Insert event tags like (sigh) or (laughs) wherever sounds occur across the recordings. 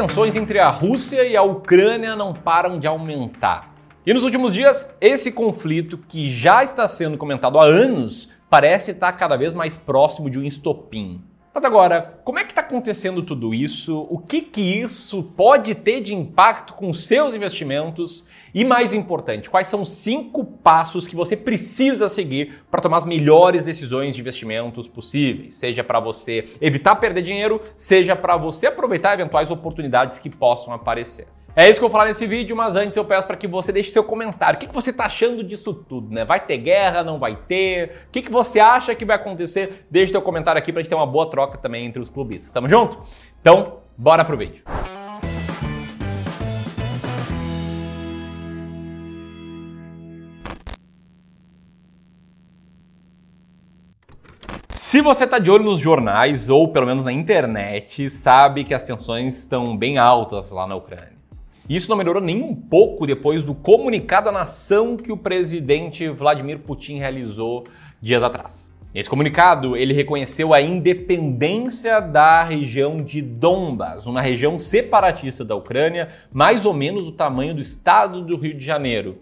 tensões entre a Rússia e a Ucrânia não param de aumentar. E nos últimos dias, esse conflito, que já está sendo comentado há anos, parece estar cada vez mais próximo de um estopim. Mas agora, como é que está acontecendo tudo isso? O que, que isso pode ter de impacto com seus investimentos? E mais importante, quais são os cinco passos que você precisa seguir para tomar as melhores decisões de investimentos possíveis? Seja para você evitar perder dinheiro, seja para você aproveitar eventuais oportunidades que possam aparecer. É isso que eu vou falar nesse vídeo, mas antes eu peço para que você deixe seu comentário. O que, que você está achando disso tudo, né? Vai ter guerra, não vai ter? O que, que você acha que vai acontecer? Deixe seu comentário aqui para a gente ter uma boa troca também entre os clubistas. Tamo junto? Então, bora pro vídeo. Se você está de olho nos jornais ou pelo menos na internet, sabe que as tensões estão bem altas lá na Ucrânia. Isso não melhorou nem um pouco depois do comunicado à nação que o presidente Vladimir Putin realizou dias atrás. Nesse comunicado, ele reconheceu a independência da região de Donbas, uma região separatista da Ucrânia, mais ou menos o tamanho do estado do Rio de Janeiro,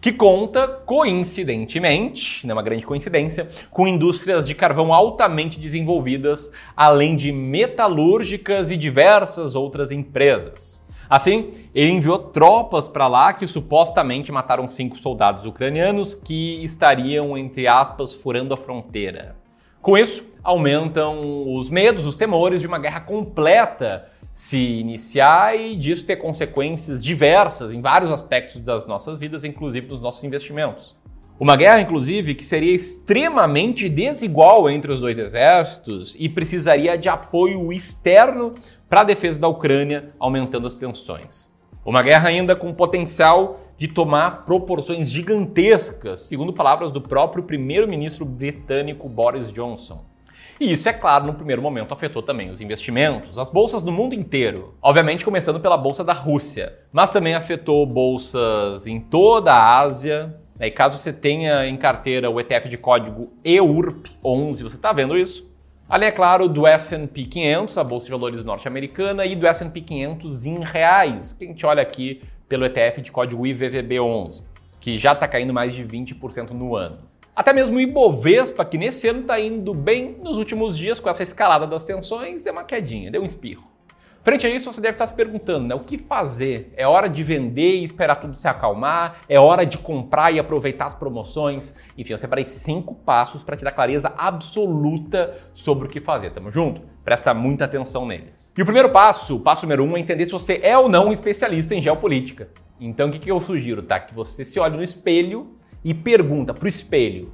que conta, coincidentemente, não é uma grande coincidência, com indústrias de carvão altamente desenvolvidas, além de metalúrgicas e diversas outras empresas. Assim, ele enviou tropas para lá que supostamente mataram cinco soldados ucranianos que estariam, entre aspas, furando a fronteira. Com isso, aumentam os medos, os temores de uma guerra completa se iniciar e disso ter consequências diversas em vários aspectos das nossas vidas, inclusive dos nossos investimentos. Uma guerra, inclusive, que seria extremamente desigual entre os dois exércitos e precisaria de apoio externo para a defesa da Ucrânia, aumentando as tensões. Uma guerra ainda com potencial de tomar proporções gigantescas, segundo palavras do próprio primeiro-ministro britânico Boris Johnson. E isso, é claro, no primeiro momento afetou também os investimentos, as bolsas no mundo inteiro. Obviamente, começando pela bolsa da Rússia, mas também afetou bolsas em toda a Ásia. Né? E caso você tenha em carteira o ETF de código EURP11, você está vendo isso? Além, é claro, do S&P 500, a Bolsa de Valores norte-americana, e do S&P 500 em reais, que a gente olha aqui pelo ETF de código IVVB11, que já está caindo mais de 20% no ano. Até mesmo o Ibovespa, que nesse ano está indo bem nos últimos dias com essa escalada das tensões, deu uma quedinha, deu um espirro. Frente a isso, você deve estar se perguntando, né? O que fazer? É hora de vender e esperar tudo se acalmar? É hora de comprar e aproveitar as promoções? Enfim, eu separei cinco passos para te dar clareza absoluta sobre o que fazer. Tamo junto? Presta muita atenção neles. E o primeiro passo, o passo número um, é entender se você é ou não um especialista em geopolítica. Então, o que, que eu sugiro, tá? Que você se olhe no espelho e pergunta para o espelho: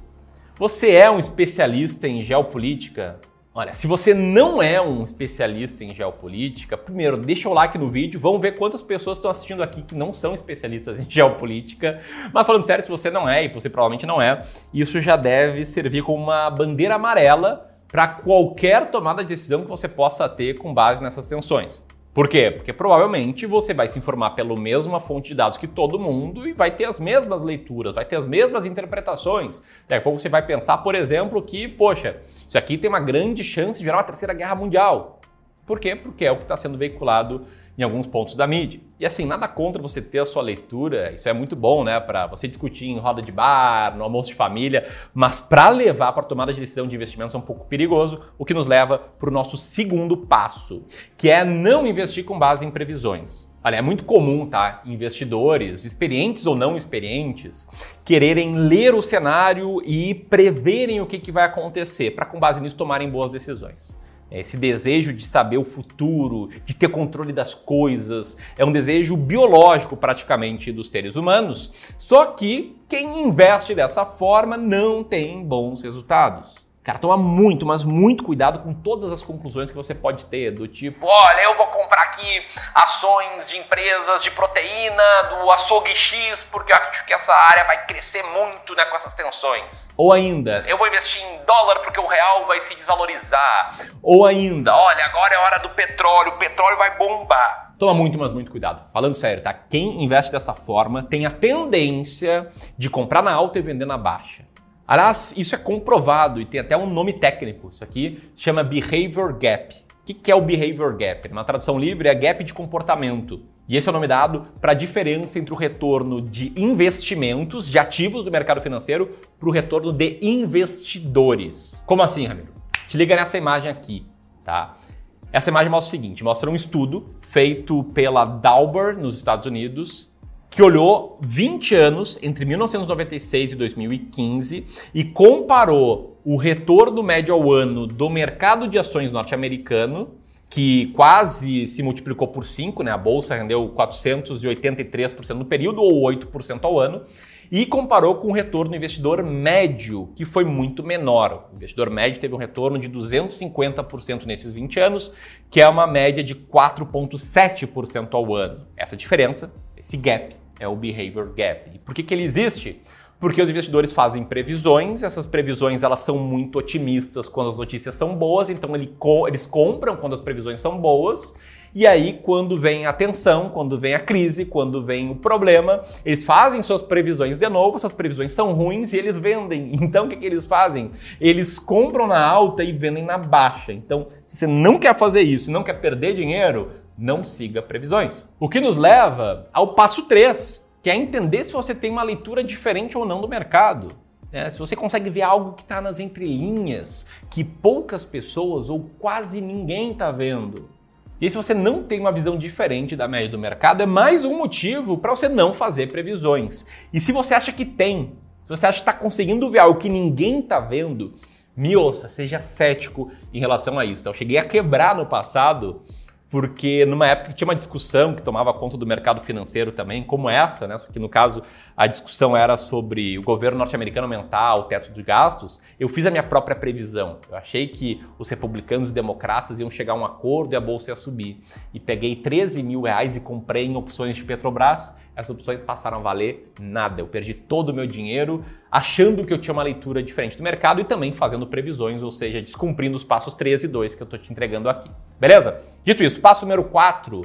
Você é um especialista em geopolítica? Olha, se você não é um especialista em geopolítica, primeiro deixa o like no vídeo, vamos ver quantas pessoas estão assistindo aqui que não são especialistas em (laughs) geopolítica. Mas falando sério, se você não é, e você provavelmente não é, isso já deve servir como uma bandeira amarela para qualquer tomada de decisão que você possa ter com base nessas tensões. Por quê? Porque provavelmente você vai se informar pela mesma fonte de dados que todo mundo e vai ter as mesmas leituras, vai ter as mesmas interpretações. Daqui a pouco você vai pensar, por exemplo, que, poxa, isso aqui tem uma grande chance de virar uma terceira guerra mundial. Por quê? Porque é o que está sendo veiculado em alguns pontos da mídia. E assim, nada contra você ter a sua leitura, isso é muito bom, né, para você discutir em roda de bar, no almoço de família, mas para levar para tomada de decisão de investimentos é um pouco perigoso, o que nos leva para o nosso segundo passo, que é não investir com base em previsões. Olha, é muito comum, tá? Investidores, experientes ou não experientes, quererem ler o cenário e preverem o que, que vai acontecer, para com base nisso tomarem boas decisões. É esse desejo de saber o futuro, de ter controle das coisas, é um desejo biológico praticamente dos seres humanos. Só que quem investe dessa forma não tem bons resultados. Cara, toma muito, mas muito cuidado com todas as conclusões que você pode ter, do tipo, olha, eu vou comprar aqui ações de empresas de proteína do açougue X, porque eu acho que essa área vai crescer muito né, com essas tensões. Ou ainda, eu vou investir em dólar porque o real vai se desvalorizar. Ou ainda, olha, agora é hora do petróleo, o petróleo vai bombar. Toma muito, mas muito cuidado. Falando sério, tá? Quem investe dessa forma tem a tendência de comprar na alta e vender na baixa. Aliás, isso é comprovado e tem até um nome técnico. Isso aqui se chama Behavior Gap. O que é o behavior gap? Uma tradução livre é gap de comportamento. E esse é o nome dado para a diferença entre o retorno de investimentos, de ativos do mercado financeiro, para o retorno de investidores. Como assim, Ramiro? Te liga nessa imagem aqui, tá? Essa imagem mostra o seguinte: mostra um estudo feito pela Dauber nos Estados Unidos, que olhou 20 anos entre 1996 e 2015 e comparou o retorno médio ao ano do mercado de ações norte-americano, que quase se multiplicou por 5, né? A bolsa rendeu 483% no período ou 8% ao ano, e comparou com o retorno do investidor médio, que foi muito menor. O investidor médio teve um retorno de 250% nesses 20 anos, que é uma média de 4,7% ao ano. Essa diferença, esse gap, é o behavior gap. E por que, que ele existe? Porque os investidores fazem previsões, essas previsões elas são muito otimistas quando as notícias são boas, então eles compram quando as previsões são boas, e aí, quando vem a tensão, quando vem a crise, quando vem o problema, eles fazem suas previsões de novo, suas previsões são ruins e eles vendem. (laughs) Então, o que, que eles fazem? Eles compram na alta e vendem na baixa. Então, se você não quer fazer isso, não quer perder dinheiro, não siga previsões. O que nos leva ao passo 3, que é entender se você tem uma leitura diferente ou não do mercado. É, se você consegue ver algo que está nas entrelinhas, que poucas pessoas ou quase ninguém está vendo. E se você não tem uma visão diferente da média do mercado, é mais um motivo para você não fazer previsões. E se você acha que tem, se você acha que está conseguindo ver algo que ninguém está vendo, me ouça, seja cético em relação a isso. Então, eu cheguei a quebrar no passado porque numa época tinha uma discussão que tomava conta do mercado financeiro também, como essa, né? Só que no caso a discussão era sobre o governo norte-americano aumentar o teto de gastos. Eu fiz a minha própria previsão. Eu achei que os republicanos e democratas iam chegar a um acordo e a bolsa ia subir. E peguei 13 mil reais e comprei em opções de Petrobras essas opções passaram a valer nada. Eu perdi todo o meu dinheiro achando que eu tinha uma leitura diferente do mercado e também fazendo previsões, ou seja, descumprindo os passos 3 e 2 que eu estou te entregando aqui. Beleza? Dito isso, passo número 4,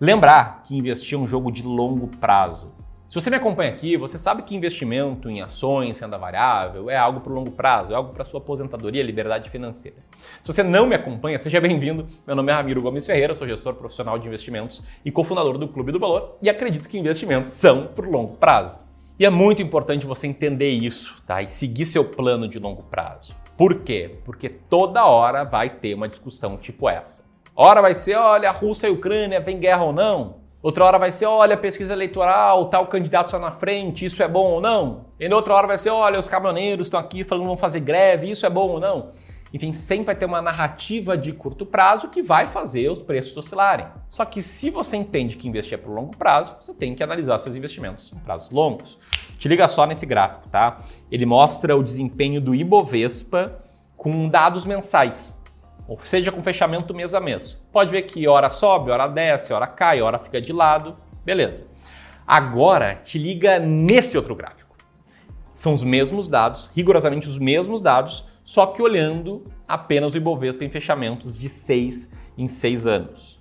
lembrar que investir é um jogo de longo prazo. Se você me acompanha aqui, você sabe que investimento em ações, renda variável, é algo para o longo prazo, é algo para sua aposentadoria, liberdade financeira. Se você não me acompanha, seja bem-vindo. Meu nome é Ramiro Gomes Ferreira, sou gestor profissional de investimentos e cofundador do Clube do Valor e acredito que investimentos são para o longo prazo. E é muito importante você entender isso, tá? E seguir seu plano de longo prazo. Por quê? Porque toda hora vai ter uma discussão tipo essa. Hora vai ser, olha, a Rússia e a Ucrânia, vem guerra ou não? Outra hora vai ser, olha, pesquisa eleitoral, tal candidato está na frente, isso é bom ou não? E outra hora vai ser, olha, os caminhoneiros estão aqui falando vão fazer greve, isso é bom ou não? Enfim, sempre vai ter uma narrativa de curto prazo que vai fazer os preços oscilarem. Só que se você entende que investir é para o longo prazo, você tem que analisar seus investimentos em prazos longos. Te liga só nesse gráfico, tá? Ele mostra o desempenho do Ibovespa com dados mensais ou seja com fechamento mês a mês. Pode ver que hora sobe, hora desce, hora cai, hora fica de lado, beleza. Agora te liga nesse outro gráfico. São os mesmos dados, rigorosamente os mesmos dados, só que olhando apenas o Ibovespa em fechamentos de 6 em 6 anos.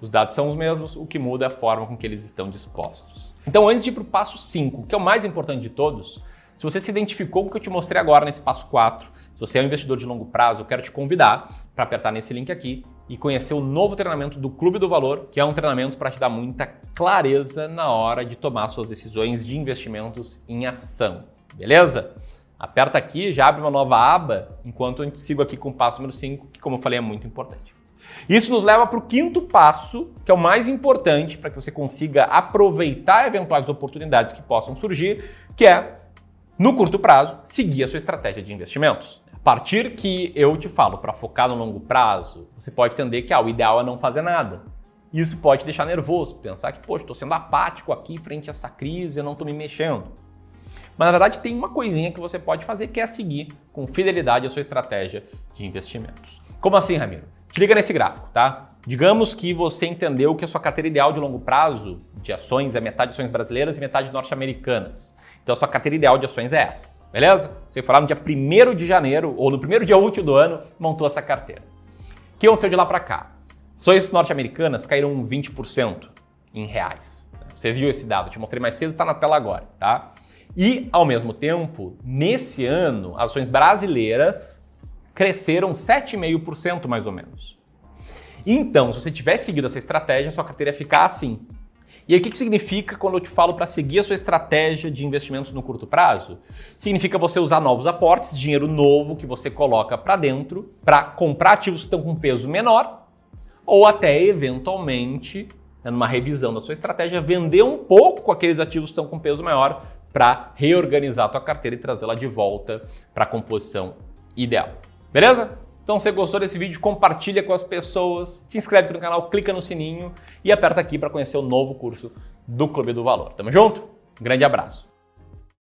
Os dados são os mesmos, o que muda é a forma com que eles estão dispostos. Então, antes de ir para o passo 5, que é o mais importante de todos, se você se identificou com o que eu te mostrei agora nesse passo 4, se você é um investidor de longo prazo, eu quero te convidar para apertar nesse link aqui e conhecer o novo treinamento do Clube do Valor, que é um treinamento para te dar muita clareza na hora de tomar suas decisões de investimentos em ação. Beleza? Aperta aqui, já abre uma nova aba, enquanto eu sigo aqui com o passo número 5, que como eu falei é muito importante. Isso nos leva para o quinto passo, que é o mais importante para que você consiga aproveitar eventuais oportunidades que possam surgir, que é, no curto prazo, seguir a sua estratégia de investimentos. A partir que eu te falo para focar no longo prazo, você pode entender que ah, o ideal é não fazer nada. Isso pode deixar nervoso, pensar que, poxa, estou sendo apático aqui frente a essa crise, eu não estou me mexendo. Mas na verdade tem uma coisinha que você pode fazer que é seguir com fidelidade a sua estratégia de investimentos. Como assim, Ramiro? Te liga nesse gráfico, tá? Digamos que você entendeu que a sua carteira ideal de longo prazo de ações é metade ações brasileiras e metade norte-americanas. Então a sua carteira ideal de ações é essa. Beleza? Você foi lá no dia 1 de janeiro, ou no primeiro dia útil do ano, montou essa carteira. O que aconteceu de lá para cá? Ações norte-americanas caíram 20% em reais. Você viu esse dado, te mostrei mais cedo, está na tela agora, tá? E, ao mesmo tempo, nesse ano, ações brasileiras cresceram 7,5% mais ou menos. Então, se você tivesse seguido essa estratégia, sua carteira ia ficar assim. E aí, o que, que significa quando eu te falo para seguir a sua estratégia de investimentos no curto prazo? Significa você usar novos aportes, dinheiro novo que você coloca para dentro, para comprar ativos que estão com peso menor, ou até eventualmente, né, numa revisão da sua estratégia, vender um pouco aqueles ativos que estão com peso maior para reorganizar a tua carteira e trazê-la de volta para a composição ideal. Beleza? Então, se você gostou desse vídeo, compartilha com as pessoas, se inscreve aqui no canal, clica no sininho e aperta aqui para conhecer o novo curso do Clube do Valor. Tamo junto? Grande abraço!